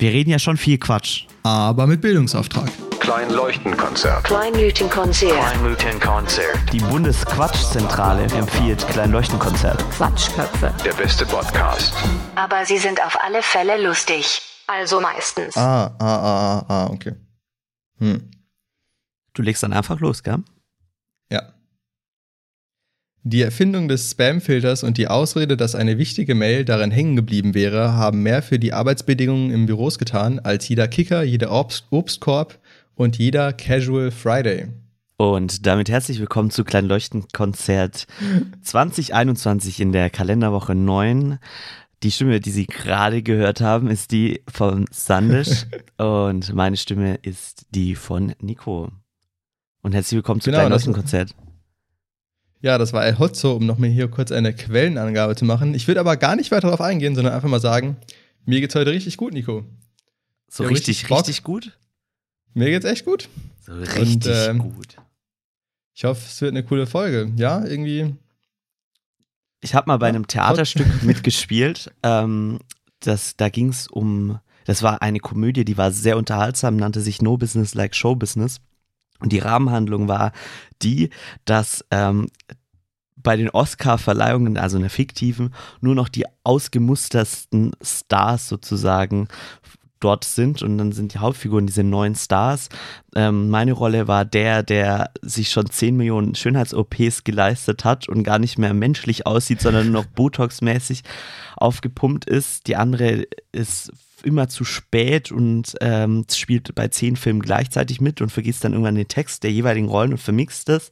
Wir reden ja schon viel Quatsch. Aber mit Bildungsauftrag. Kleinleuchtenkonzert. Kleinleuchtenkonzert. Kleinleuchtenkonzert. Die Bundesquatschzentrale empfiehlt Kleinleuchtenkonzert. Quatschköpfe. Der beste Podcast. Aber sie sind auf alle Fälle lustig. Also meistens. Ah, ah, ah, ah, ah, okay. Hm. Du legst dann einfach los, gell? Ja. Die Erfindung des Spam-Filters und die Ausrede, dass eine wichtige Mail darin hängen geblieben wäre, haben mehr für die Arbeitsbedingungen im Büros getan als jeder Kicker, jeder Obst Obstkorb und jeder Casual Friday. Und damit herzlich willkommen zu Kleinleuchtenkonzert 2021 in der Kalenderwoche 9. Die Stimme, die Sie gerade gehört haben, ist die von Sandisch und meine Stimme ist die von Nico. Und herzlich willkommen zu Genau, das- Kleinleuchtenkonzert. Ja, das war El Hotzo, um nochmal hier kurz eine Quellenangabe zu machen. Ich würde aber gar nicht weiter darauf eingehen, sondern einfach mal sagen, mir geht's heute richtig gut, Nico. So Ja, richtig, richtig richtig gut? Mir geht's echt gut. So richtig ähm, gut. Ich hoffe, es wird eine coole Folge. Ja, irgendwie. Ich habe mal bei Ja, einem Theaterstück mitgespielt. Ähm, das, da ging es um, das war eine Komödie, die war sehr unterhaltsam, nannte sich No Business Like Show Business. Und die Rahmenhandlung war die, dass ähm, bei den Oscar-Verleihungen, also in der fiktiven, nur noch die ausgemustersten Stars sozusagen dort sind und dann sind die Hauptfiguren diese neuen Stars. Ähm, meine Rolle war der, der sich schon 10 Millionen Schönheits-OPs geleistet hat und gar nicht mehr menschlich aussieht, sondern nur noch Botox-mäßig aufgepumpt ist. Die andere ist immer zu spät und ähm, spielt bei zehn Filmen gleichzeitig mit und vergisst dann irgendwann den Text der jeweiligen Rollen und vermixt es.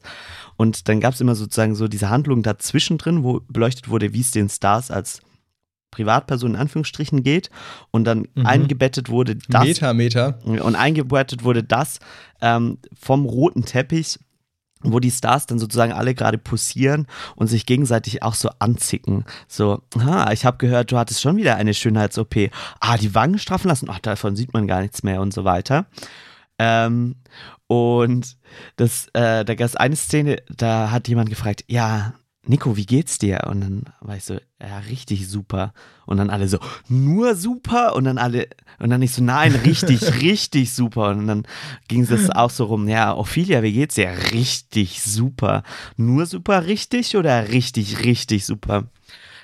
Und dann gab es immer sozusagen so diese Handlung dazwischen drin, wo beleuchtet wurde, wie es den Stars als Privatperson in Anführungsstrichen geht und dann Mhm. eingebettet wurde das Meter, Meter. und eingebettet wurde das ähm, vom roten Teppich, wo die Stars dann sozusagen alle gerade posieren und sich gegenseitig auch so anzicken. So, ah, ich habe gehört, du hattest schon wieder eine Schönheits-OP. Ah, die Wangen straffen lassen. Ach, davon sieht man gar nichts mehr und so weiter. Ähm, und das, äh, da gab es eine Szene, da hat jemand gefragt, ja, Nico, wie geht's dir? Und dann war ich so, ja, richtig super. Und dann alle so, nur super? Und dann alle, und dann ich so, nein, richtig, richtig super. Und dann ging es auch so rum, ja, Ophelia, wie geht's dir? Richtig super. Nur super richtig oder richtig, richtig super?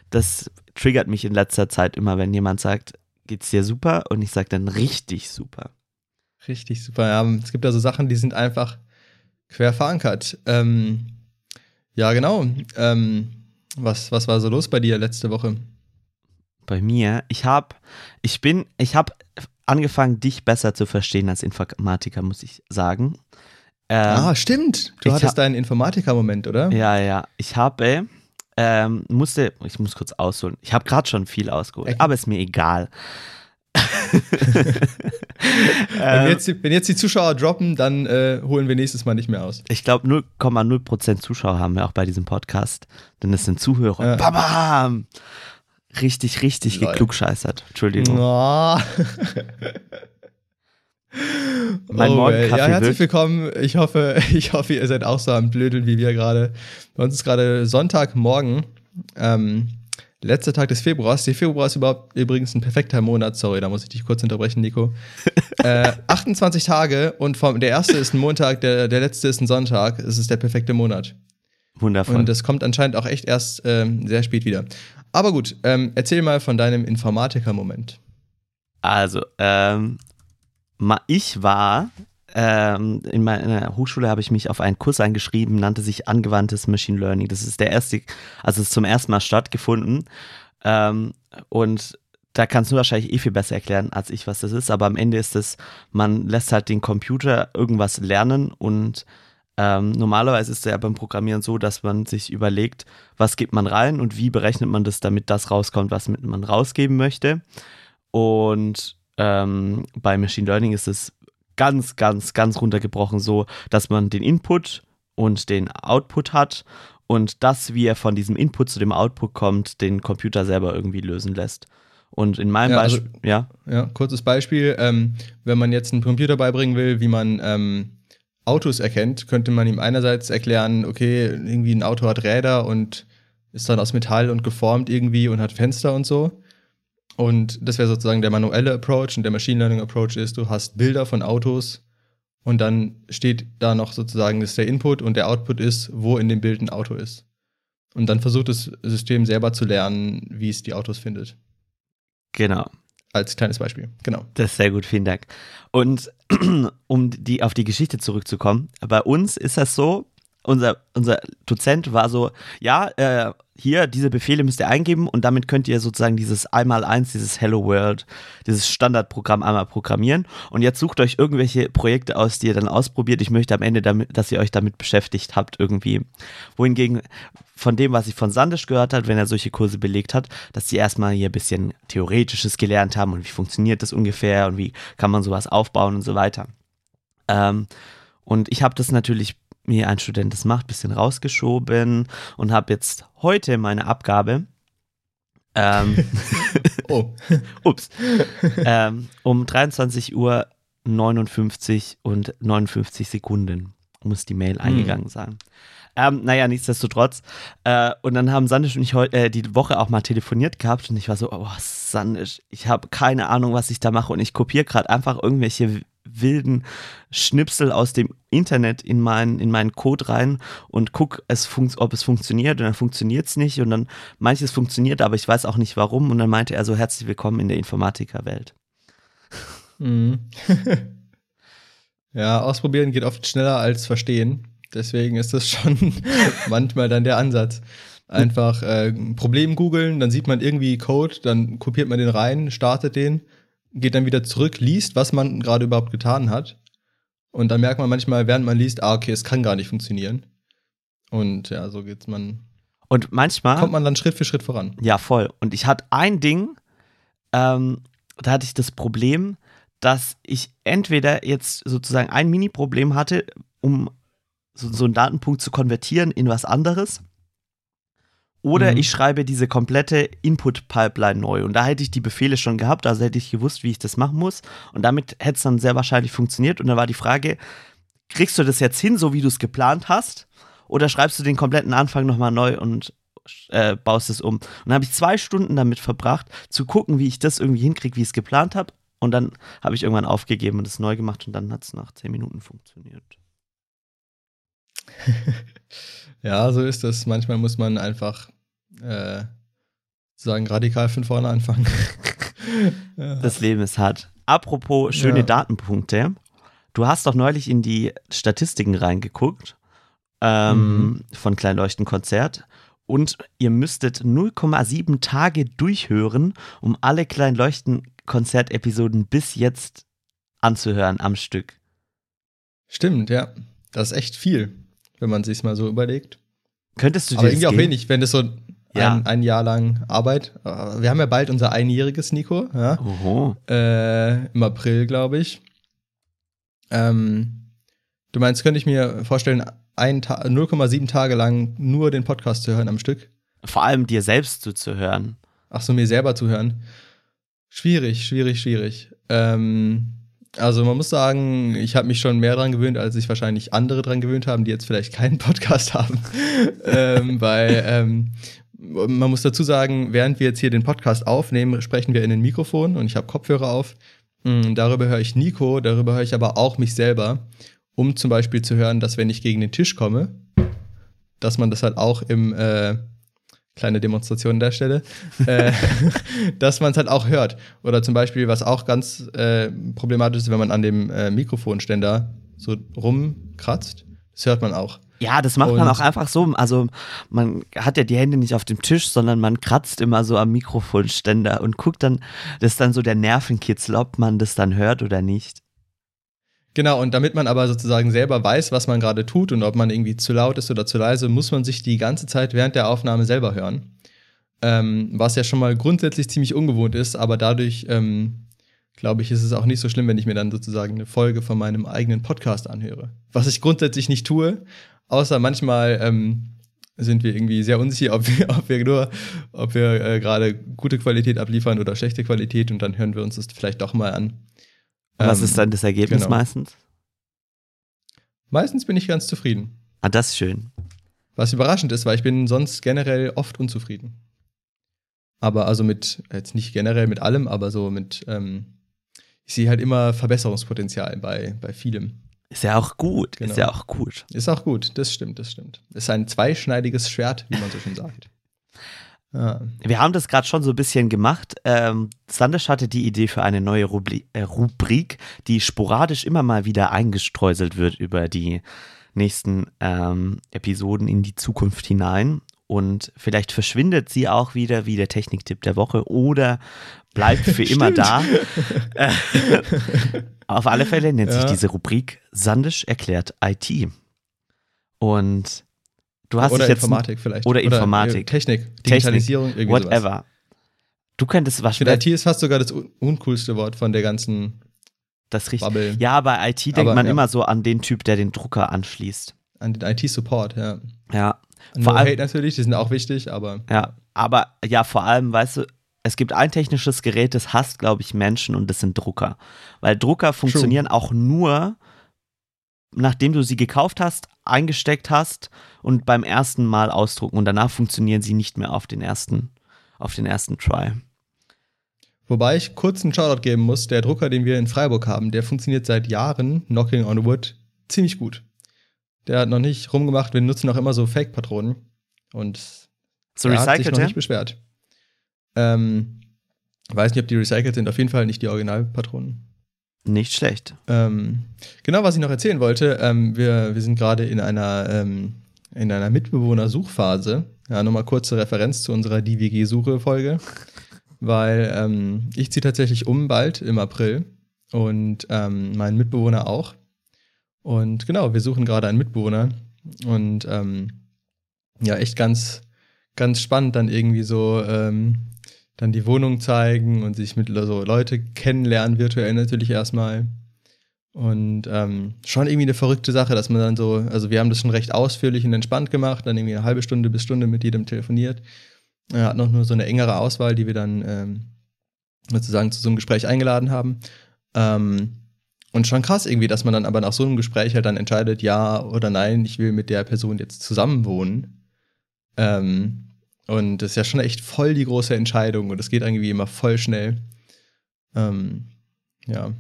Das triggert mich in letzter Zeit immer, wenn jemand sagt, geht's dir super? Und ich sage dann richtig super. Richtig super. Ja, es gibt da so Sachen, die sind einfach quer verankert. Ähm, ja, genau. Ähm, was, was war so los bei dir letzte Woche? Bei mir, ich habe, ich bin, ich habe angefangen, dich besser zu verstehen als Informatiker, muss ich sagen. Ähm, ah, stimmt. Du hattest hab- deinen Informatiker-Moment, oder? Ja, ja. Ich habe, ähm, musste, ich muss kurz ausholen. Ich habe gerade schon viel ausgeholt, Okay. aber ist mir egal. Wenn, ähm, jetzt die, wenn jetzt die Zuschauer droppen, dann äh, holen wir nächstes Mal nicht mehr aus. ich glaube, 0,0% Zuschauer haben wir auch bei diesem Podcast. Denn es sind Zuhörer. Ja. Bam! Richtig, richtig Lol. geklugscheißert. Entschuldigung. Oh. Mein Oh, Morgenkaffee. Ja, herzlich willkommen. Ich hoffe, ich hoffe, ihr seid auch so am Blödeln wie wir gerade. Bei uns ist gerade Sonntagmorgen, ähm, letzter Tag des Februars. Der Februar ist überhaupt übrigens ein perfekter Monat. Sorry, da muss ich dich kurz unterbrechen, Nico. äh, 28 Tage und vom, der erste ist ein Montag, der, der letzte ist ein Sonntag. Es ist der perfekte Monat. Wundervoll. Und das kommt anscheinend auch echt erst ähm, sehr spät wieder. Aber gut, ähm, erzähl mal von deinem Informatiker-Moment. Also, ähm, ich war ähm, in meiner Hochschule habe ich mich auf einen Kurs eingeschrieben, nannte sich angewandtes Machine Learning. Das ist der erste, also ist zum ersten Mal stattgefunden. Ähm, und da kannst du wahrscheinlich eh viel besser erklären als ich, was das ist. Aber am Ende ist es, man lässt halt den Computer irgendwas lernen und ähm, normalerweise ist es ja beim Programmieren so, dass man sich überlegt, was gibt man rein und wie berechnet man das, damit das rauskommt, was man rausgeben möchte. Und ähm, bei Machine Learning ist es ganz, ganz, ganz runtergebrochen so, dass man den Input und den Output hat und das, wie er von diesem Input zu dem Output kommt, den Computer selber irgendwie lösen lässt. Und in meinem Ja, also- Beispiel, ja, Ja, kurzes Beispiel. Ähm, wenn man jetzt einem Computer beibringen will, wie man ähm, Autos erkennt, könnte man ihm einerseits erklären, okay, irgendwie ein Auto hat Räder und ist dann aus Metall und geformt irgendwie und hat Fenster und so. Und das wäre sozusagen der manuelle Approach und der Machine Learning Approach ist, du hast Bilder von Autos und dann steht da noch sozusagen, das ist der Input und der Output ist, wo in dem Bild ein Auto ist. Und dann versucht das System selber zu lernen, wie es die Autos findet. Genau. Als kleines Beispiel. Genau. Das ist sehr gut, vielen Dank. Und um die, auf die Geschichte zurückzukommen, bei uns ist das so, unser, unser Dozent war so, ja, äh, hier, diese Befehle müsst ihr eingeben und damit könnt ihr sozusagen dieses Einmal-Eins, dieses Hello World, dieses Standardprogramm einmal programmieren. Und jetzt sucht euch irgendwelche Projekte aus, die ihr dann ausprobiert. Ich möchte am Ende, damit, dass ihr euch damit beschäftigt habt irgendwie. Wohingegen von dem, was ich von Sandisch gehört habe, wenn er solche Kurse belegt hat, dass sie erstmal hier ein bisschen Theoretisches gelernt haben und wie funktioniert das ungefähr und wie kann man sowas aufbauen und so weiter. Ähm, und ich habe das natürlich mir ein Student das macht, bisschen rausgeschoben und habe jetzt heute meine Abgabe. Ähm, Oh. ups. ähm, um 23 Uhr 59 und 59 Sekunden muss die Mail eingegangen sein. Ähm, naja, nichtsdestotrotz. Äh, und dann haben Sandisch und ich heu- äh, die Woche auch mal telefoniert gehabt und ich war so, oh, Sandisch, ich habe keine Ahnung, was ich da mache und ich kopiere gerade einfach irgendwelche wilden Schnipsel aus dem Internet in meinen, in meinen Code rein und guck, es ob es funktioniert und dann funktioniert es nicht und dann manches funktioniert, aber ich weiß auch nicht warum und dann meinte er so, herzlich willkommen in der Informatikerwelt. Mhm. ja, ausprobieren geht oft schneller als verstehen. Deswegen ist das schon manchmal dann der Ansatz. Einfach äh, ein Problem googeln, dann sieht man irgendwie Code, dann kopiert man den rein, startet den, geht dann wieder zurück, liest, was man gerade überhaupt getan hat. Und dann merkt man manchmal, während man liest, ah, okay, es kann gar nicht funktionieren. Und ja, so geht's man, Und manchmal kommt man dann Schritt für Schritt voran. Ja, voll. Und ich hatte ein Ding, ähm, da hatte ich das Problem, dass ich entweder jetzt sozusagen ein Mini-Problem hatte, um so, so einen Datenpunkt zu konvertieren in was anderes. Oder Mhm. ich schreibe diese komplette Input-Pipeline neu. Und da hätte ich die Befehle schon gehabt, also hätte ich gewusst, wie ich das machen muss. Und damit hätte es dann sehr wahrscheinlich funktioniert. Und da war die Frage, kriegst du das jetzt hin, so wie du es geplant hast? Oder schreibst du den kompletten Anfang nochmal neu und äh, baust es um? Und dann habe ich zwei Stunden damit verbracht, zu gucken, wie ich das irgendwie hinkriege, wie ich es geplant habe. Und dann habe ich irgendwann aufgegeben und es neu gemacht und dann hat es nach zehn Minuten funktioniert. Ja, so ist es. Manchmal muss man einfach äh, sagen, radikal von vorne anfangen. ja. Das Leben ist hart. Apropos schöne Ja. Datenpunkte. Du hast doch neulich in die Statistiken reingeguckt ähm, Mhm. von Kleinleuchtenkonzert und ihr müsstet 0,7 Tage durchhören, um alle Kleinleuchtenkonzert-Episoden bis jetzt anzuhören am Stück. Stimmt, ja. Das ist echt viel, wenn man sich mal so überlegt. Könntest du dir Aber das irgendwie auch wenig, wenn das so Ja. ein, ein Jahr lang Arbeit. äh, Wir haben ja bald unser einjähriges Nico, ja. Oho. Äh, Im April, glaube ich. Ähm, du meinst, könnte ich mir vorstellen, Ta 0,7 Tage lang nur den Podcast zu hören am Stück? Vor allem dir selbst zuzuhören. Ach so, mir selber zuhören. Schwierig, schwierig, schwierig. Ähm, also man muss sagen, ich habe mich schon mehr dran gewöhnt, als sich wahrscheinlich andere dran gewöhnt haben, die jetzt vielleicht keinen Podcast haben. ähm, weil ähm, man muss dazu sagen, während wir jetzt hier den Podcast aufnehmen, sprechen wir in den Mikrofon und ich habe Kopfhörer auf. Mm, Darüber höre ich Nico, darüber höre ich aber auch mich selber, um zum Beispiel zu hören, dass wenn ich gegen den Tisch komme, dass man das halt auch im äh, kleine Demonstration an der Stelle, äh, dass man es halt auch hört. Oder zum Beispiel, was auch ganz äh, problematisch ist, wenn man an dem äh, Mikrofonständer so rumkratzt, das hört man auch. Ja, das macht man Und- auch einfach so. Also man hat ja die Hände nicht auf dem Tisch, sondern man kratzt immer so am Mikrofonständer und guckt dann, das ist dann so der Nervenkitzel, ob man das dann hört oder nicht. Genau, und damit man aber sozusagen selber weiß, was man gerade tut und ob man irgendwie zu laut ist oder zu leise, muss man sich die ganze Zeit während der Aufnahme selber hören. Ähm, was ja schon mal grundsätzlich ziemlich ungewohnt ist, aber dadurch, ähm, glaube ich, ist es auch nicht so schlimm, wenn ich mir dann sozusagen eine Folge von meinem eigenen Podcast anhöre. Was ich grundsätzlich nicht tue, außer manchmal ähm, sind wir irgendwie sehr unsicher, ob wir, ob wir nur, ob wir äh, gerade gute Qualität abliefern oder schlechte Qualität und dann hören wir uns das vielleicht doch mal an. Was Ähm, ist dann das Ergebnis genau. meistens? Meistens bin ich ganz zufrieden. Ah, das ist schön. Was überraschend ist, weil ich bin sonst generell oft unzufrieden. Aber also mit, jetzt nicht generell mit allem, aber so mit, ähm, ich sehe halt immer Verbesserungspotenzial bei, bei vielem. Ist ja auch gut. Genau. Ist ja auch gut. Ist auch gut, das stimmt, das stimmt. Ist ein zweischneidiges Schwert, wie man so schön sagt. Ja. Wir haben das gerade schon so ein bisschen gemacht. Ähm, Sandisch hatte die Idee für eine neue Rubri äh, Rubrik, die sporadisch immer mal wieder eingestreuselt wird über die nächsten ähm, Episoden in die Zukunft hinein. Und vielleicht verschwindet sie auch wieder wie der Techniktipp der Woche oder bleibt für immer da. Auf alle Fälle nennt sich Ja. diese Rubrik Sandisch erklärt IT. Und du hast Oder dich jetzt Informatik vielleicht. oder Informatik. äh, Technik, Digitalisierung, irgendwie sowas. whatever. Du könntest was finde, IT ist fast sogar das un uncoolste Wort von der ganzen das richtig. Bubble. Ja, bei IT denkt Aber, man ja. immer so an den Typ, der den Drucker anschließt. An den IT-Support, ja. Ja, No Vor allem- natürlich, die sind auch wichtig, aber ja, aber ja, vor allem, weißt du, es gibt ein technisches Gerät, das hasst, glaube ich, Menschen und das sind Drucker. Weil Drucker funktionieren auch nur, nachdem du sie gekauft hast, eingesteckt hast und beim ersten Mal ausdrucken und danach funktionieren sie nicht mehr auf den ersten, auf den ersten Try. Wobei ich kurz einen Shoutout geben muss, der Drucker, den wir in Freiburg haben, der funktioniert seit Jahren, knocking on wood, ziemlich gut. Der hat noch nicht rumgemacht, wir nutzen auch immer so Fake-Patronen und So er hat sich noch nicht beschwert. Ähm, weiß nicht, ob die recycelt sind, auf jeden Fall nicht die Originalpatronen. Nicht schlecht. Ähm, genau, was ich noch erzählen wollte, ähm, wir, wir sind gerade in einer, ähm, in einer Mitbewohnersuchphase. Ja, nochmal kurze Referenz zu unserer DWG-Suche-Folge, weil ähm, ich ziehe tatsächlich um bald im April und ähm, mein Mitbewohner auch. Und genau, wir suchen gerade einen Mitbewohner und ähm, ja, echt ganz, ganz spannend dann irgendwie so dann die Wohnung zeigen und sich mit so Leute kennenlernen, virtuell natürlich erstmal. Und ähm, schon irgendwie eine verrückte Sache, dass man dann so, also wir haben das schon recht ausführlich und entspannt gemacht, dann irgendwie eine halbe Stunde bis Stunde mit jedem telefoniert. Er hat noch nur so eine engere Auswahl, die wir dann ähm, sozusagen zu so einem Gespräch eingeladen haben. Ähm, und schon krass irgendwie, dass man dann aber nach so einem Gespräch halt dann entscheidet, ja oder nein, ich will mit der Person jetzt zusammenwohnen. Ähm, und das ist ja schon echt voll die große Entscheidung und es geht irgendwie immer voll schnell. Ähm, ja.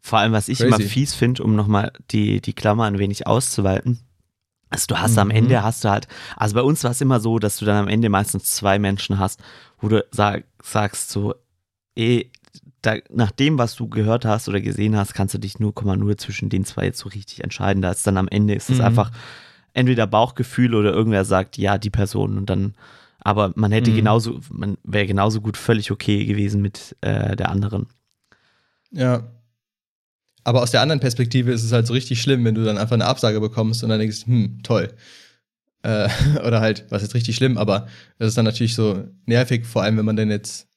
Vor allem, was ich Crazy. immer fies finde, um nochmal die, die Klammer ein wenig auszuweiten. Also du hast am Mhm. Ende hast du halt, also bei uns war es immer so, dass du dann am Ende meistens zwei Menschen hast, wo du sag, sagst so, eh, da, nach dem, was du gehört hast oder gesehen hast, kannst du dich nur, nur zwischen den zwei jetzt so richtig entscheiden. Da ist dann am Ende ist es Mhm. einfach entweder Bauchgefühl oder irgendwer sagt, ja, die Person und dann, aber man hätte Mhm. genauso, man wäre genauso gut völlig okay gewesen mit äh, der anderen. Ja. Aber aus der anderen Perspektive ist es halt so richtig schlimm, wenn du dann einfach eine Absage bekommst und dann denkst, hm, toll. Äh, oder halt, was ist richtig schlimm, aber es ist dann natürlich so nervig, vor allem wenn man dann jetzt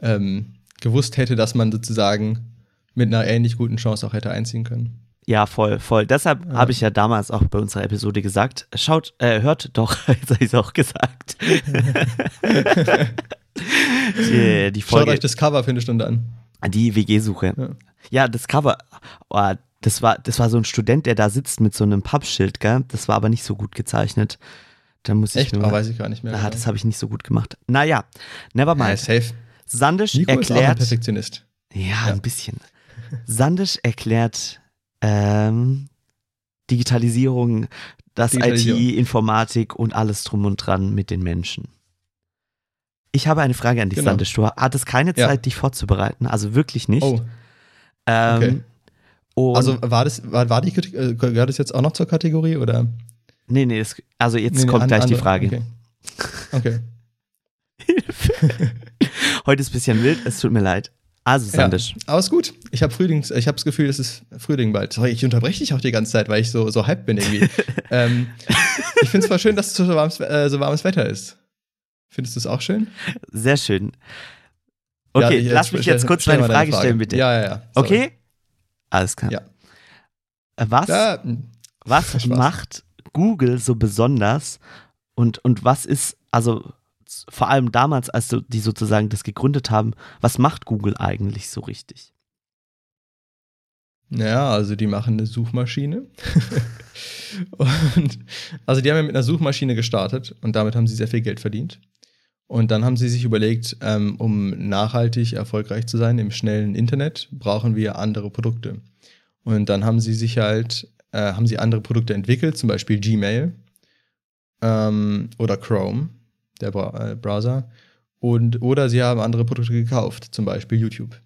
ähm, gewusst hätte, dass man sozusagen mit einer ähnlich guten Chance auch hätte einziehen können. Ja, voll, voll. Deshalb Ja. habe ich ja damals auch bei unserer Episode gesagt, schaut, äh, hört doch, jetzt habe ich es auch gesagt. die, die Schaut Folge, euch das Cover für eine Stunde an. die WG-Suche. Ja. Ja. das Cover, oh, das war, das war so ein Student, der da sitzt mit so einem Pappschild, gell? Das war aber nicht so gut gezeichnet. Da muss ich Echt? nur. Oh, weiß ich gar nicht mehr. ah, genau. das habe ich nicht so gut gemacht. Naja, never ja, mind. safe. Sandisch Nico ist auch ein erklärt. Perfektionist. Ja, Ja. ein bisschen. Sandisch erklärt ähm, Digitalisierung, das Digitalisierung. IT, Informatik und alles drum und dran mit den Menschen. Ich habe eine Frage an dich, Genau. Sandisch. Du hattest keine Ja. Zeit, dich vorzubereiten, also wirklich nicht. Oh, ähm, okay. also war das, war, war die, äh, gehört das jetzt auch noch zur Kategorie oder? nee, nee, das, also jetzt Nee, nee, kommt an- gleich die andere. Frage. Okay. okay. Heute ist ein bisschen wild, es tut mir leid. Also, Sandisch. Ja, aber ist gut. Ich habe Frühlings, ich habe das Gefühl, es ist Frühling bald. Sorry, ich unterbreche dich auch die ganze Zeit, weil ich so so hyped bin irgendwie. ähm, ich finde es voll schön, dass es so warmes, äh, so warmes Wetter ist. Findest du es auch schön? Sehr schön. Okay, Ja, lass mich jetzt kurz stell meine Frage deine stellen, bitte. Ja, ja, ja. Sorry. Okay? Alles klar. Ja. Äh, Was, Ja, hm, was macht Google so besonders und, und was ist, also vor allem damals, als die sozusagen das gegründet haben, was macht Google eigentlich so richtig? Ja, also die machen eine Suchmaschine. und also die haben ja mit einer Suchmaschine gestartet und damit haben sie sehr viel Geld verdient. Und dann haben sie sich überlegt, ähm, um nachhaltig erfolgreich zu sein im schnellen Internet, brauchen wir andere Produkte. Und dann haben sie sich halt, äh, haben sie andere Produkte entwickelt, zum Beispiel Gmail ähm, oder Chrome, der Bra äh, Browser. Und, oder sie haben andere Produkte gekauft, zum Beispiel YouTube.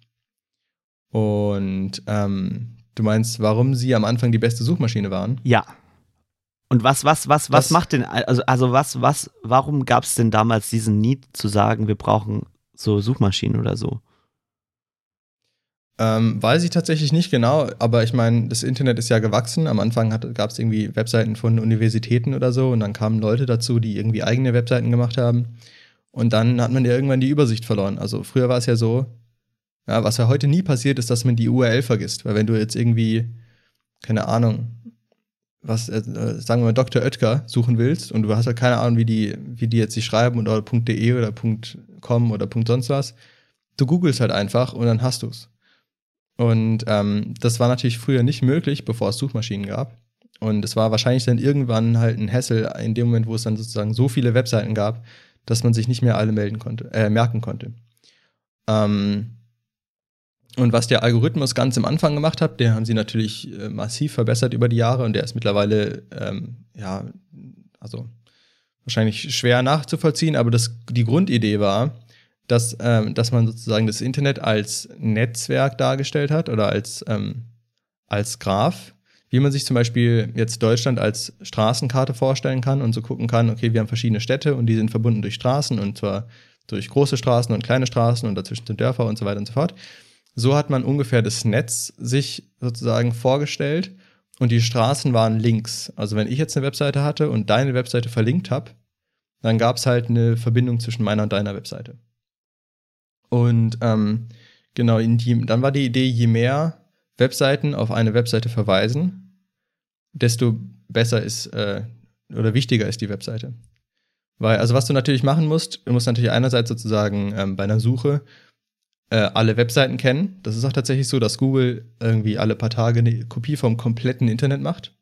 Und ähm, du meinst, warum sie am Anfang die beste Suchmaschine waren? Ja. Und was, was, was, was Das- macht denn, also, also was, was, warum gab es denn damals diesen Need zu sagen, wir brauchen so Suchmaschinen oder so? Ähm, weiß ich tatsächlich nicht genau, aber ich meine, das Internet ist ja gewachsen. Am Anfang gab es irgendwie Webseiten von Universitäten oder so und dann kamen Leute dazu, die irgendwie eigene Webseiten gemacht haben. Und dann hat man ja irgendwann die Übersicht verloren. Also früher war es ja so, ja, was ja heute nie passiert, ist, dass man die URL vergisst. Weil wenn du jetzt irgendwie, keine Ahnung, was, äh, sagen wir mal, Dr. Oetker suchen willst und du hast ja keine Ahnung, wie die, wie die jetzt sich schreiben oder .de oder .com oder sonst was, du googelst halt einfach und dann hast du's. Und ähm, das war natürlich früher nicht möglich, bevor es Suchmaschinen gab. Und es war wahrscheinlich dann irgendwann halt ein Hassel in dem Moment, wo es dann sozusagen so viele Webseiten gab, dass man sich nicht mehr alle melden konnte, äh, merken konnte. Ähm, und was der Algorithmus ganz am Anfang gemacht hat, den haben sie natürlich äh, massiv verbessert über die Jahre und der ist mittlerweile, ähm, ja, also wahrscheinlich schwer nachzuvollziehen, aber das, die Grundidee war, dass, ähm, dass man sozusagen das Internet als Netzwerk dargestellt hat oder als, ähm, als Graph, wie man sich zum Beispiel jetzt Deutschland als Straßenkarte vorstellen kann und so gucken kann, okay, wir haben verschiedene Städte und die sind verbunden durch Straßen und zwar durch große Straßen und kleine Straßen und dazwischen sind Dörfer und so weiter und so fort. So hat man ungefähr das Netz sich sozusagen vorgestellt und die Straßen waren links. Also wenn ich jetzt eine Webseite hatte und deine Webseite verlinkt habe, dann gab es halt eine Verbindung zwischen meiner und deiner Webseite. Und ähm, genau, die, dann war die Idee, je mehr Webseiten auf eine Webseite verweisen, desto besser ist äh, oder wichtiger ist die Webseite. Weil, also was du natürlich machen musst, du musst natürlich einerseits sozusagen ähm, bei einer Suche äh, alle Webseiten kennen. Das ist auch tatsächlich so, dass Google irgendwie alle paar Tage eine Kopie vom kompletten Internet macht,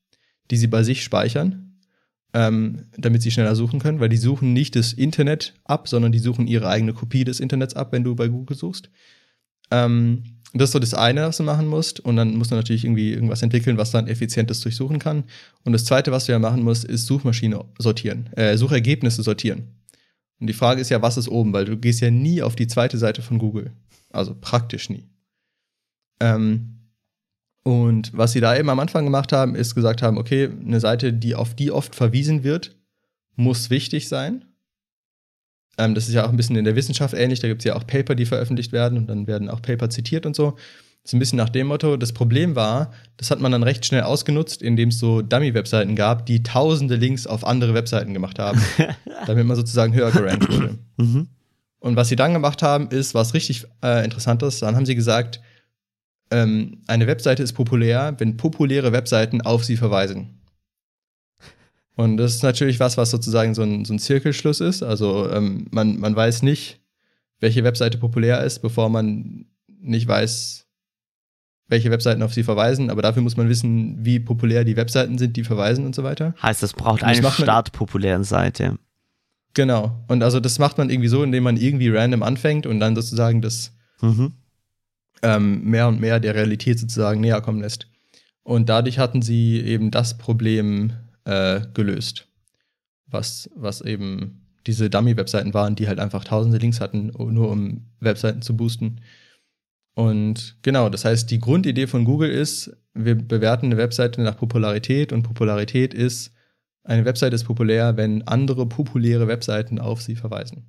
die sie bei sich speichern, ähm, damit sie schneller suchen können, weil die suchen nicht das Internet ab, sondern die suchen ihre eigene Kopie des Internets ab, wenn du bei Google suchst. Ähm, das ist so das eine, was du machen musst. Und dann musst du natürlich irgendwie irgendwas entwickeln, was dann effizientes durchsuchen kann. Und das zweite, was du ja machen musst, ist Suchmaschine sortieren, äh, Suchergebnisse sortieren. Und die Frage ist ja, was ist oben? Weil du gehst ja nie auf die zweite Seite von Google. Also praktisch nie. Ähm, und was sie da eben am Anfang gemacht haben, ist gesagt haben, okay, eine Seite, die auf die oft verwiesen wird, muss wichtig sein. Ähm, das ist ja auch ein bisschen in der Wissenschaft ähnlich. Da gibt es ja auch Paper, die veröffentlicht werden und dann werden auch Paper zitiert und so. Das ist ein bisschen nach dem Motto. Das Problem war, das hat man dann recht schnell ausgenutzt, indem es so Dummy-Webseiten gab, die tausende Links auf andere Webseiten gemacht haben, damit man sozusagen höher gerankt wurde. Mhm. Und was sie dann gemacht haben, ist was richtig äh, Interessantes. Dann haben sie gesagt, ähm, eine Webseite ist populär, wenn populäre Webseiten auf sie verweisen. Und das ist natürlich was, was sozusagen so ein, so ein Zirkelschluss ist. Also ähm, man, man weiß nicht, welche Webseite populär ist, bevor man nicht weiß, welche Webseiten auf sie verweisen. Aber dafür muss man wissen, wie populär die Webseiten sind, die verweisen und so weiter. Heißt, es braucht eine startpopulären Seite. Genau. Und also das macht man irgendwie so, indem man irgendwie random anfängt und dann sozusagen das Mhm. Ähm, mehr und mehr der Realität sozusagen näher kommen lässt. Und dadurch hatten sie eben das Problem äh, gelöst, was, was eben diese Dummy-Webseiten waren, die halt einfach tausende Links hatten, nur um Webseiten zu boosten. Und genau, das heißt, die Grundidee von Google ist, wir bewerten eine Webseite nach Popularität und Popularität ist, eine Webseite ist populär, wenn andere populäre Webseiten auf sie verweisen.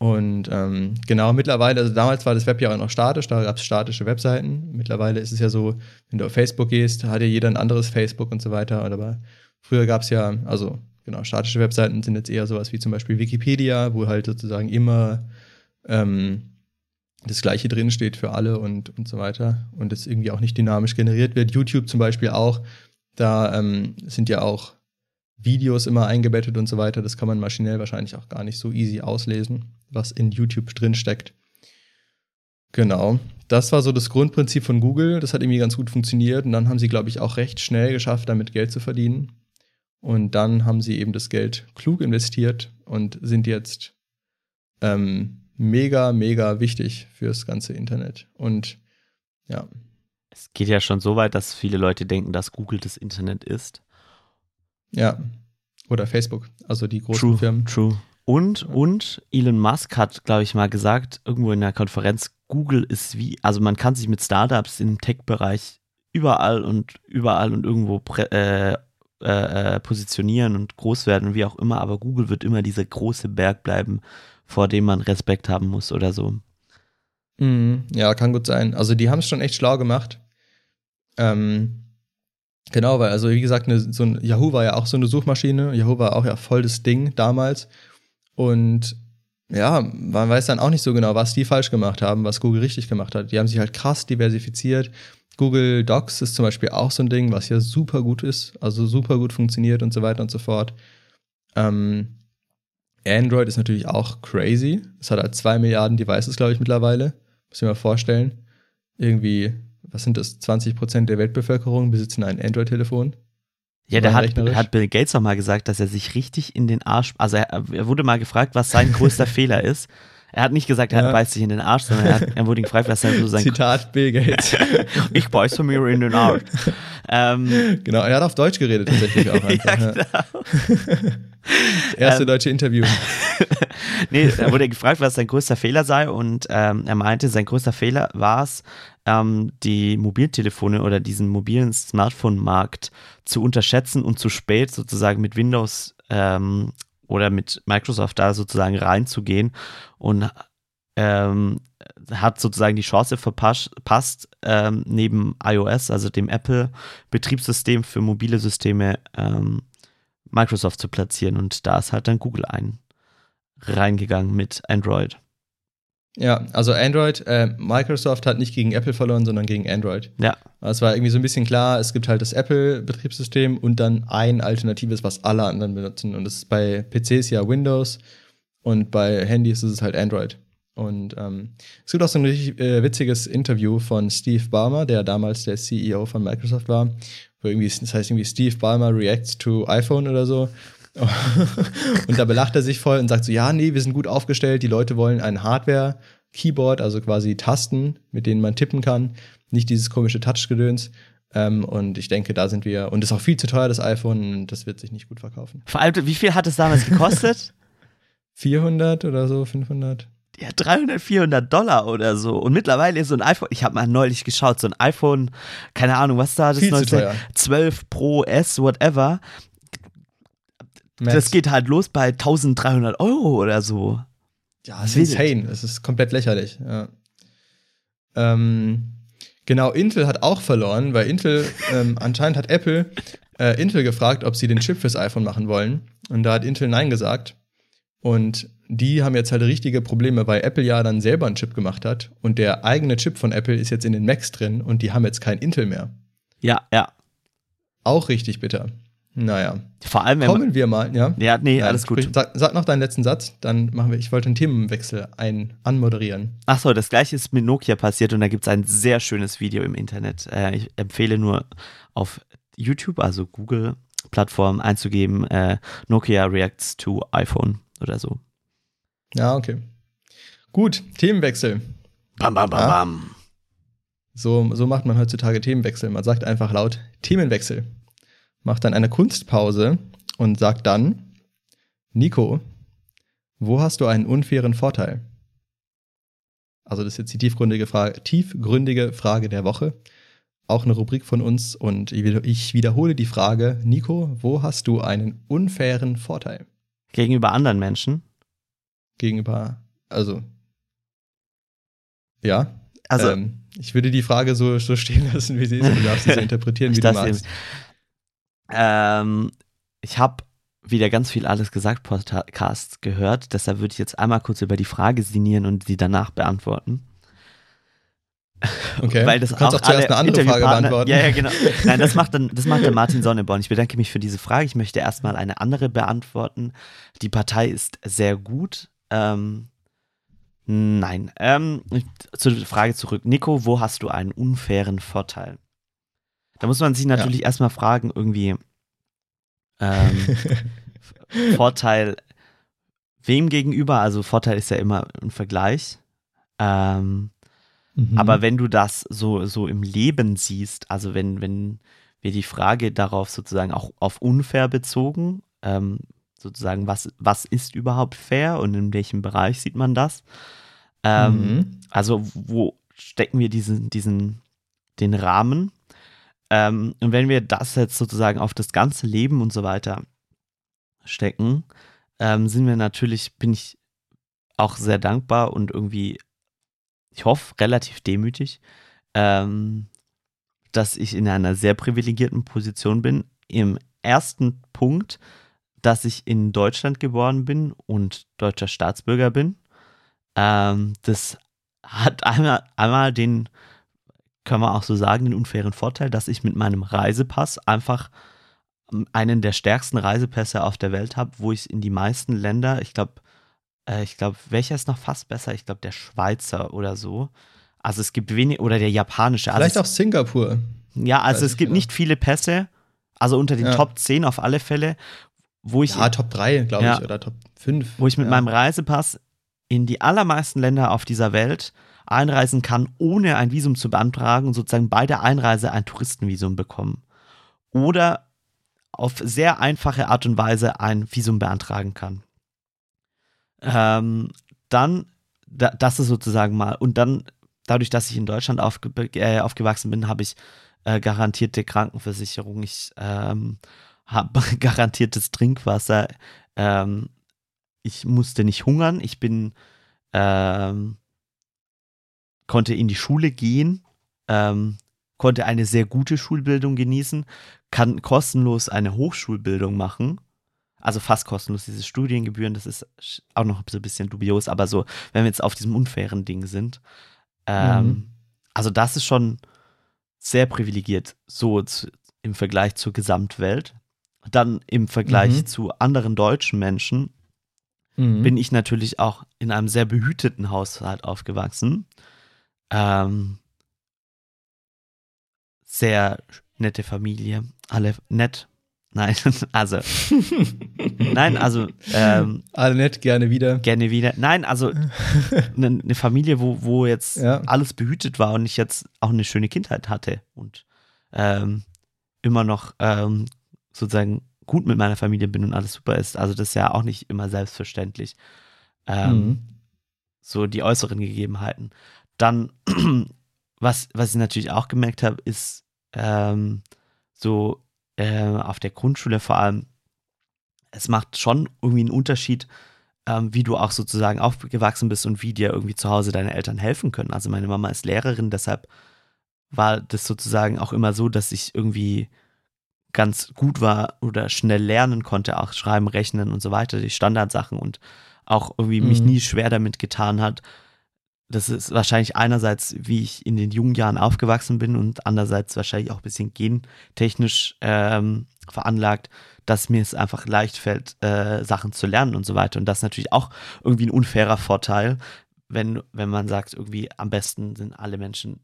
Und ähm, genau, mittlerweile, also damals war das Web ja auch noch statisch, da gab es statische Webseiten. Mittlerweile ist es ja so, wenn du auf Facebook gehst, hat ja jeder ein anderes Facebook und so weiter. Aber früher gab es ja, also genau, statische Webseiten sind jetzt eher sowas wie zum Beispiel Wikipedia, wo halt sozusagen immer ähm, das Gleiche drin steht für alle und, und so weiter. Und das irgendwie auch nicht dynamisch generiert wird. YouTube zum Beispiel auch, da ähm, sind ja auch Videos immer eingebettet und so weiter. Das kann man maschinell wahrscheinlich auch gar nicht so easy auslesen, was in YouTube drin steckt. Genau. Das war so das Grundprinzip von Google. Das hat irgendwie ganz gut funktioniert. Und dann haben sie, glaube ich, auch recht schnell geschafft, damit Geld zu verdienen. Und dann haben sie eben das Geld klug investiert und sind jetzt ähm, mega, mega wichtig fürs ganze Internet. Und ja. Es geht ja schon so weit, dass viele Leute denken, dass Google das Internet ist. Ja. Oder Facebook, also die großen True, Firmen. true. Und, und Elon Musk hat, glaube ich, mal gesagt, irgendwo in der Konferenz, Google ist wie, also man kann sich mit Startups im Tech-Bereich überall und überall und irgendwo äh, äh, äh, positionieren und groß werden wie auch immer, aber Google wird immer dieser große Berg bleiben, vor dem man Respekt haben muss oder so. Mhm. Ja, kann gut sein. Also die haben es schon echt schlau gemacht. Ähm, genau, weil, also wie gesagt, ne, so ein Yahoo war ja auch so eine Suchmaschine. Yahoo war auch ja voll das Ding damals. Und ja, man weiß dann auch nicht so genau, was die falsch gemacht haben, was Google richtig gemacht hat. Die haben sich halt krass diversifiziert. Google Docs ist zum Beispiel auch so ein Ding, was ja super gut ist, also super gut funktioniert und so weiter und so fort. Ähm, Android ist natürlich auch crazy. Es hat halt zwei Milliarden Devices, glaube ich, mittlerweile. Muss ich mir mal vorstellen. Irgendwie, was sind das? 20 Prozent der Weltbevölkerung besitzen ein Android-Telefon. Ja, der Rein hat, hat Bill Gates auch mal gesagt, dass er sich richtig in den Arsch, also er, er wurde mal gefragt, was sein größter Fehler ist. Er hat nicht gesagt, er Ja. beißt sich in den Arsch, sondern er, hat, er wurde gefragt, was sein, so sein Zitat Bill Gates. Ich beiße mir in den Arsch. ähm, genau, er hat auf Deutsch geredet tatsächlich auch. Einfach, ja, genau. Erste Ähm, deutsche Interview. nee, er wurde gefragt, was sein größter Fehler sei und ähm, er meinte, sein größter Fehler war es, ähm, die Mobiltelefone oder diesen mobilen Smartphone-Markt zu unterschätzen und zu spät sozusagen mit Windows ähm, oder mit Microsoft da sozusagen reinzugehen und ähm, hat sozusagen die Chance verpasst, passt, ähm, neben iOS, also dem Apple-Betriebssystem für mobile Systeme, ähm, Microsoft zu platzieren. Und da ist halt dann Google ein reingegangen mit Android. Ja, also Android, äh, Microsoft hat nicht gegen Apple verloren, sondern gegen Android. Ja. Es war irgendwie so ein bisschen klar, es gibt halt das Apple-Betriebssystem und dann ein alternatives, was alle anderen benutzen. Und das ist bei PCs ja Windows und bei Handys ist es halt Android. Und ähm, es gibt auch so ein richtig äh, witziges Interview von Steve Ballmer, der damals der CEO von Microsoft war, wo irgendwie, das heißt irgendwie Steve Ballmer reacts to iPhone oder so. und da belacht er sich voll und sagt so, ja, nee, wir sind gut aufgestellt, die Leute wollen ein Hardware-Keyboard, also quasi Tasten, mit denen man tippen kann, nicht dieses komische Touch-Gedöns. Ähm, und ich denke, da sind wir, und ist auch viel zu teuer, das iPhone, und das wird sich nicht gut verkaufen. Vor allem, wie viel hat es damals gekostet? 400 oder so, 500? ja, 300, 400 Dollar oder so. Und mittlerweile ist so ein iPhone, ich habe mal neulich geschaut, so ein iPhone, keine Ahnung, was da das Viel zu neueste, teuer. 12 Pro S, whatever. Max. Das geht halt los bei 1300 Euro oder so. Ja, das ist insane. Das ist komplett lächerlich. Ja. Ähm, genau, Intel hat auch verloren, weil Intel, ähm, anscheinend hat Apple äh, Intel gefragt, ob sie den Chip fürs iPhone machen wollen. Und da hat Intel Nein gesagt. Und die haben jetzt halt richtige Probleme, weil Apple ja dann selber einen Chip gemacht hat. Und der eigene Chip von Apple ist jetzt in den Macs drin und die haben jetzt kein Intel mehr. Ja, ja. Auch richtig bitter. Naja. Vor allem, Kommen wir mal, ja. ja, nee, Nein, alles gut. sprich- Sag, sag noch deinen letzten Satz, dann machen wir, ich wollte einen Themenwechsel ein, anmoderieren. Achso, das gleiche ist mit Nokia passiert und da gibt es ein sehr schönes Video im Internet. Äh, ich empfehle nur auf YouTube, also Google-Plattform einzugeben, äh, Nokia reacts to iPhone oder so. Ja, okay. Gut, Themenwechsel. Bam, bam, bam, Ja. bam. So, so macht man heutzutage Themenwechsel. Man sagt einfach laut Themenwechsel. Macht dann eine Kunstpause und sagt dann, Nico, wo hast du einen unfairen Vorteil? Also das ist jetzt die tiefgründige Frage, tiefgründige Frage der Woche. Auch eine Rubrik von uns und ich wieder- ich wiederhole die Frage, Nico, wo hast du einen unfairen Vorteil Gegenüber anderen Menschen. gegenüber, also, ja, Also, ähm, ich würde die Frage so, so stehen lassen, wie sie ist. Du darfst sie so interpretieren, wie du magst. Ähm, ich habe wieder ganz viel Alles gesagt Podcast gehört, deshalb würde ich jetzt einmal kurz über die Frage sinnieren und sie danach beantworten. Okay. Weil das du kannst auch auch zuerst eine andere Frage beantworten. Ja, ja, genau. Nein, das macht dann, das macht der Martin Sonneborn. Ich bedanke mich für diese Frage. Ich möchte erstmal eine andere beantworten. Die Partei ist sehr gut. Ähm, nein. Ähm, zur Frage zurück. Nico, wo hast du einen unfairen Vorteil? Da muss man sich natürlich erstmal fragen, irgendwie ähm, Vorteil wem gegenüber? Also Vorteil ist ja immer ein Vergleich. Ähm, Mhm. Aber wenn du das so, so im Leben siehst, also wenn, wenn wir die Frage darauf sozusagen auch auf unfair bezogen, ähm, sozusagen, was, was ist überhaupt fair und in welchem Bereich sieht man das? Ähm, Mhm. Also wo stecken wir diesen, diesen, den Rahmen? Ähm, und wenn wir das jetzt sozusagen auf das ganze Leben und so weiter stecken, ähm, sind wir natürlich, bin ich auch sehr dankbar und irgendwie, ich hoffe, relativ demütig, ähm, dass ich in einer sehr privilegierten Position bin. Im ersten Punkt, dass ich in Deutschland geboren bin und deutscher Staatsbürger bin. Ähm, das hat einmal, einmal den, können wir auch so sagen, den unfairen Vorteil, dass ich mit meinem Reisepass einfach einen der stärksten Reisepässe auf der Welt habe, wo ich in die meisten Länder, ich glaube, äh, ich glaube, welcher ist noch fast besser? Ich glaube, der Schweizer oder so. Also es gibt wenig, oder der japanische. Vielleicht also auch Singapur. Ja, also weiß es gibt genau. nicht viele Pässe, also unter den Ja. Top 10 auf alle Fälle, wo ich, Ja, Top 3, glaube Ja. ich, oder Top 5. wo ich mit ja. meinem Reisepass in die allermeisten Länder auf dieser Welt einreisen kann, ohne ein Visum zu beantragen und sozusagen bei der Einreise ein Touristenvisum bekommen. Oder auf sehr einfache Art und Weise ein Visum beantragen kann. Ähm, dann, da, das ist sozusagen mal, und dann, dadurch, dass ich in Deutschland aufge, äh, aufgewachsen bin, habe ich äh, garantierte Krankenversicherung, ich ähm, habe garantiertes Trinkwasser, ähm, ich musste nicht hungern, ich bin, ähm, konnte in die Schule gehen, ähm, konnte eine sehr gute Schulbildung genießen, kann kostenlos eine Hochschulbildung machen. Also fast kostenlos, diese Studiengebühren, das ist auch noch so ein bisschen dubios, aber so, wenn wir jetzt auf diesem unfairen Ding sind. Ähm, Mhm. Also das ist schon sehr privilegiert, so zu, im Vergleich zur Gesamtwelt. Dann im Vergleich Mhm. zu anderen deutschen Menschen Mhm. bin ich natürlich auch in einem sehr behüteten Haushalt aufgewachsen. Ähm, sehr nette Familie, alle nett. Nein, also, nein, also, ähm, Alle nett, gerne wieder. gerne wieder. Nein, also eine eine Familie, wo, wo jetzt Ja. alles behütet war und ich jetzt auch eine schöne Kindheit hatte und ähm, immer noch ähm, sozusagen gut mit meiner Familie bin und alles super ist. Also das ist ja auch nicht immer selbstverständlich. Ähm, Mhm. so die äußeren Gegebenheiten. Dann, was, was ich natürlich auch gemerkt habe, ist ähm, so äh, auf der Grundschule vor allem, es macht schon irgendwie einen Unterschied, ähm, wie du auch sozusagen aufgewachsen bist und wie dir irgendwie zu Hause deine Eltern helfen können. Also meine Mama ist Lehrerin, deshalb war das sozusagen auch immer so, dass ich irgendwie ganz gut war oder schnell lernen konnte, auch schreiben, rechnen und so weiter, die Standardsachen und auch irgendwie mich Mhm. nie schwer damit getan hat. Das ist wahrscheinlich einerseits, wie ich in den jungen Jahren aufgewachsen bin und andererseits wahrscheinlich auch ein bisschen gentechnisch ähm, veranlagt, dass mir es einfach leicht fällt, äh, Sachen zu lernen und so weiter. Und das ist natürlich auch irgendwie ein unfairer Vorteil, wenn, wenn man sagt, irgendwie am besten sind alle Menschen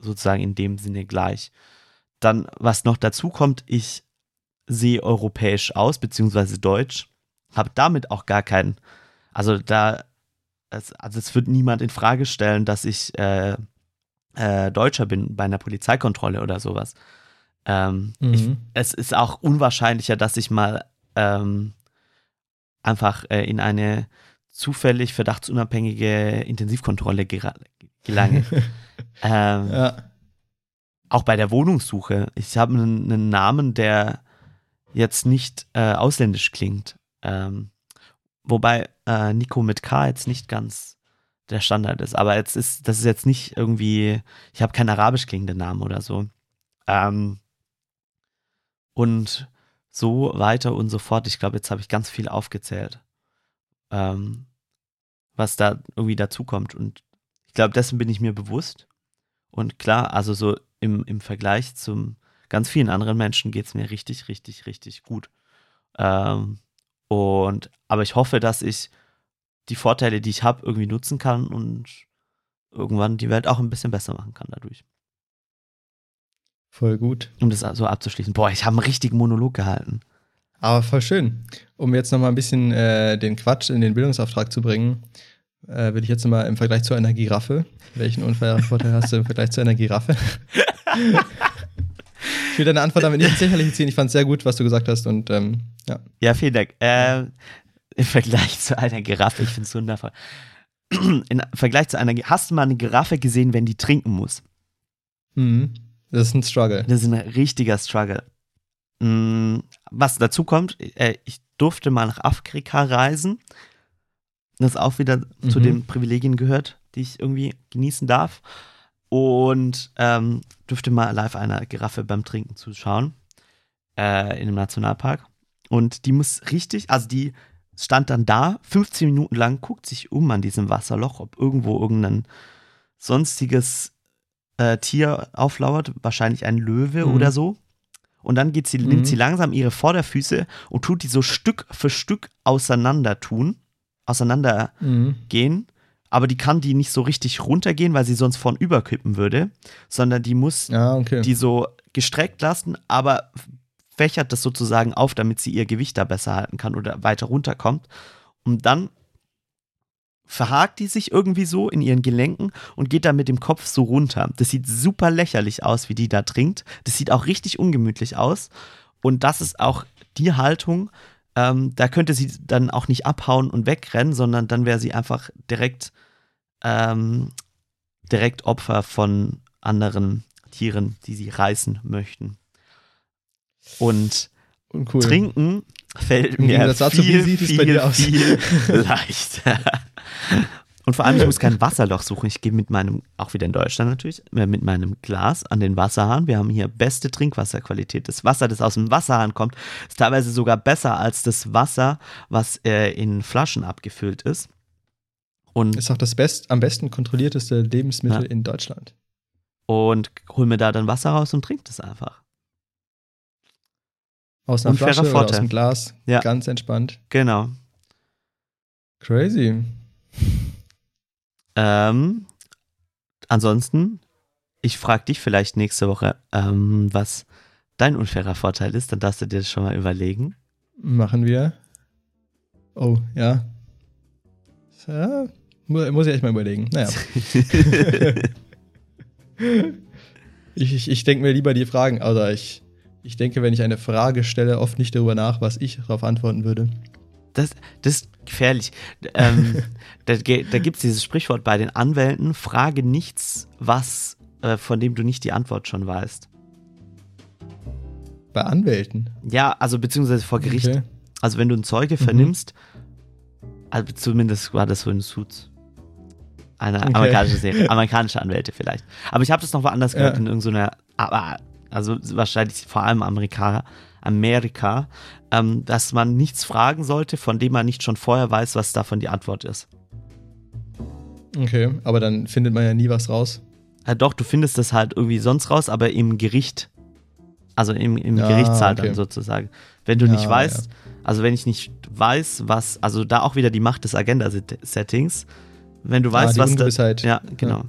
sozusagen in dem Sinne gleich. Dann, was noch dazu kommt, ich sehe europäisch aus, beziehungsweise deutsch, habe damit auch gar keinen, also da, es, also es wird niemand in Frage stellen, dass ich äh, äh, Deutscher bin bei einer Polizeikontrolle oder sowas. Ähm, ich, Mhm. es ist auch unwahrscheinlicher, dass ich mal ähm, einfach äh, in eine zufällig verdachtsunabhängige Intensivkontrolle gelange. ähm, Ja. auch bei der Wohnungssuche. Ich habe einen, einen Namen, der jetzt nicht äh, ausländisch klingt. Ähm, wobei äh, Nico mit K jetzt nicht ganz der Standard ist. Aber jetzt ist, das ist jetzt nicht irgendwie, ich habe keinen arabisch klingenden Namen oder so. Ähm, und so weiter und so fort. Ich glaube, jetzt habe ich ganz viel aufgezählt, ähm, was da irgendwie dazukommt. Und ich glaube, dessen bin ich mir bewusst. Und klar, also so im, im Vergleich zum ganz vielen anderen Menschen geht es mir richtig, richtig, richtig gut. Ähm, und aber ich hoffe, dass ich die Vorteile, die ich habe, irgendwie nutzen kann und irgendwann die Welt auch ein bisschen besser machen kann dadurch. Voll gut. Um das so abzuschließen. Boah, ich habe einen richtigen Monolog gehalten. Aber voll schön. Um jetzt nochmal ein bisschen äh, den Quatsch in den Bildungsauftrag zu bringen, äh, würde ich jetzt nochmal im Vergleich zu einer Giraffe, welchen Unfallvorteil hast du im Vergleich zu einer Giraffe? ich will deine Antwort damit nicht ins Lächerliche ziehen. Ich fand es sehr gut, was du gesagt hast und ähm, ja. Ja, vielen Dank. Äh, Im Vergleich zu einer Giraffe, ich finde es wundervoll. Im Vergleich zu einer, hast du mal eine Giraffe gesehen, wenn die trinken muss? Mhm. Das ist ein Struggle. Das ist ein richtiger Struggle. Mm, Was dazu kommt, äh, ich durfte mal nach Afrika reisen. Das auch wieder zu Mhm. den Privilegien gehört, die ich irgendwie genießen darf. Und ähm, durfte mal live einer Giraffe beim Trinken zuschauen. Äh, in einem Nationalpark. Und die muss richtig, also die stand dann da, 15 Minuten lang, guckt sich um an diesem Wasserloch, ob irgendwo irgendein sonstiges äh, Tier auflauert, wahrscheinlich ein Löwe Mhm. oder so. Und dann geht sie, Mhm. nimmt sie langsam ihre Vorderfüße und tut die so Stück für Stück auseinander tun, auseinander Mhm. Aber die kann die nicht so richtig runtergehen, weil sie sonst vorn überkippen würde, sondern die muss Ah, okay. die so gestreckt lassen, aber fächert das sozusagen auf, damit sie ihr Gewicht da besser halten kann oder weiter runterkommt. Und dann verhakt die sich irgendwie so in ihren Gelenken und geht dann mit dem Kopf so runter. Das sieht super lächerlich aus, wie die da trinkt. Das sieht auch richtig ungemütlich aus. Und das ist auch die Haltung, ähm, da könnte sie dann auch nicht abhauen und wegrennen, sondern dann wäre sie einfach direkt, ähm, direkt Opfer von anderen Tieren, die sie reißen möchten. Und Und cool. trinken fällt mir Gegensatz dazu, viel, viel, viel leichter. Und vor allem, ich muss kein Wasserloch suchen. Ich gehe mit meinem, auch wieder in Deutschland natürlich, äh, mit meinem Glas an den Wasserhahn. Wir haben hier beste Trinkwasserqualität. Das Wasser, das aus dem Wasserhahn kommt, ist teilweise sogar besser als das Wasser, was äh, in Flaschen abgefüllt ist. Und, Ist auch das best, am besten kontrollierteste Lebensmittel Ja. in Deutschland. und hol mir da dann Wasser raus und trink das einfach. Aus einer Flasche oder aus dem Glas. Ja. Ganz entspannt. Genau. Crazy. Ähm, ansonsten, ich frage dich vielleicht nächste Woche, ähm, was dein unfairer Vorteil ist. Dann darfst du dir das schon mal überlegen. Machen wir. Oh, ja. ja mu- muss ich echt mal überlegen. Naja. ich ich, ich denke mir lieber die Fragen, also ich, ich denke, wenn ich eine Frage stelle, oft nicht darüber nach, was ich darauf antworten würde. Das, das ist gefährlich. Ähm, da da gibt es dieses Sprichwort bei den Anwälten: Frage nichts, was äh, von dem du nicht die Antwort schon weißt. Bei Anwälten. Ja, also beziehungsweise vor Gericht. Okay. Also wenn du einen Zeuge vernimmst, also zumindest war das so in Suits. Eine Okay. amerikanische Serie, amerikanische Anwälte vielleicht. Aber ich habe das noch woanders gehört, Ja. in irgendeiner, aber also wahrscheinlich vor allem Amerika, Amerika, ähm, dass man nichts fragen sollte, von dem man nicht schon vorher weiß, was davon die Antwort ist. Okay, aber dann findet man ja nie was raus. Ja, doch, du findest das halt irgendwie sonst raus, aber im Gericht, also im, im Ja, Gerichtssaal okay. dann sozusagen. Wenn du Ja, nicht weißt, also wenn ich nicht weiß, was, also da auch wieder die Macht des Agenda-Settings, wenn du weißt, ah, was da, Ungewissheit. ja, genau.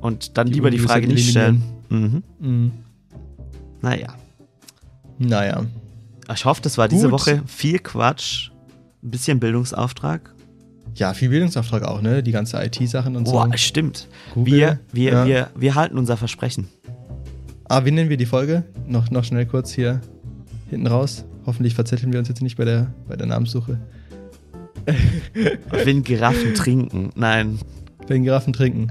Und dann Die lieber die Frage nicht stellen. Mhm. Mhm. Naja. Naja. Ich hoffe, das war diese Gut. Woche viel Quatsch, ein bisschen Bildungsauftrag. Ja, viel Bildungsauftrag auch, ne? Die ganze IT-Sachen und Boah, so. stimmt. Google, Wir, wir, ja. wir, wir halten unser Versprechen. Ah, wie nennen wir die Folge? Noch, noch schnell kurz hier hinten raus. Hoffentlich verzetteln wir uns jetzt nicht bei der, bei der Namenssuche. Wenn Giraffen trinken. Nein. Wenn Giraffen trinken.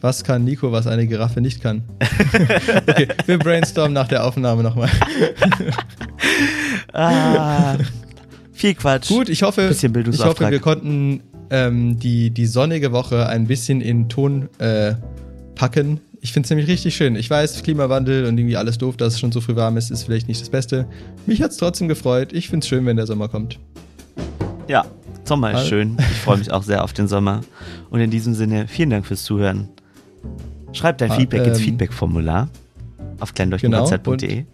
Was kann Nico, was eine Giraffe nicht kann? okay, wir brainstormen nach der Aufnahme nochmal. Ah, viel Quatsch. Gut, ich hoffe, ich hoffe, wir konnten ähm, die, die sonnige Woche ein bisschen in Ton äh, packen. Ich finde es nämlich richtig schön. Ich weiß, Klimawandel und irgendwie alles doof, dass es schon so früh warm ist, ist vielleicht nicht das Beste. Mich hat es trotzdem gefreut. Ich finde es schön, wenn der Sommer kommt. Ja, Sommer ist schön. Ich freue mich auch sehr auf den Sommer. Und in diesem Sinne, vielen Dank fürs Zuhören. Schreibt dein Ah, Feedback ins ähm, Feedback-Formular auf kleindurchkonzert.de.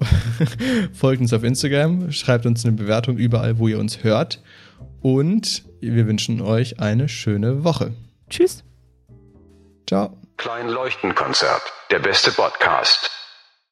Folgt uns auf Instagram, schreibt uns eine Bewertung überall, wo ihr uns hört. Und wir wünschen euch eine schöne Woche. Tschüss. Ciao. Klein Leuchtenkonzert. Der beste Podcast.